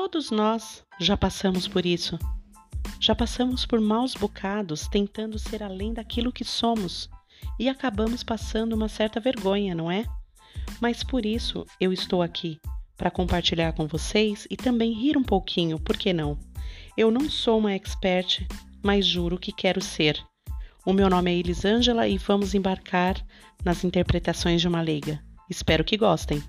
Todos nós já passamos por isso. Já passamos por maus bocados tentando ser além daquilo que somos e acabamos passando uma certa vergonha, não é? Mas por isso eu estou aqui para compartilhar com vocês e também rir um pouquinho, por que não? Eu não sou uma expert, mas juro que quero ser. O meu nome é Elisângela e vamos embarcar nas interpretações de uma leiga. Espero que gostem.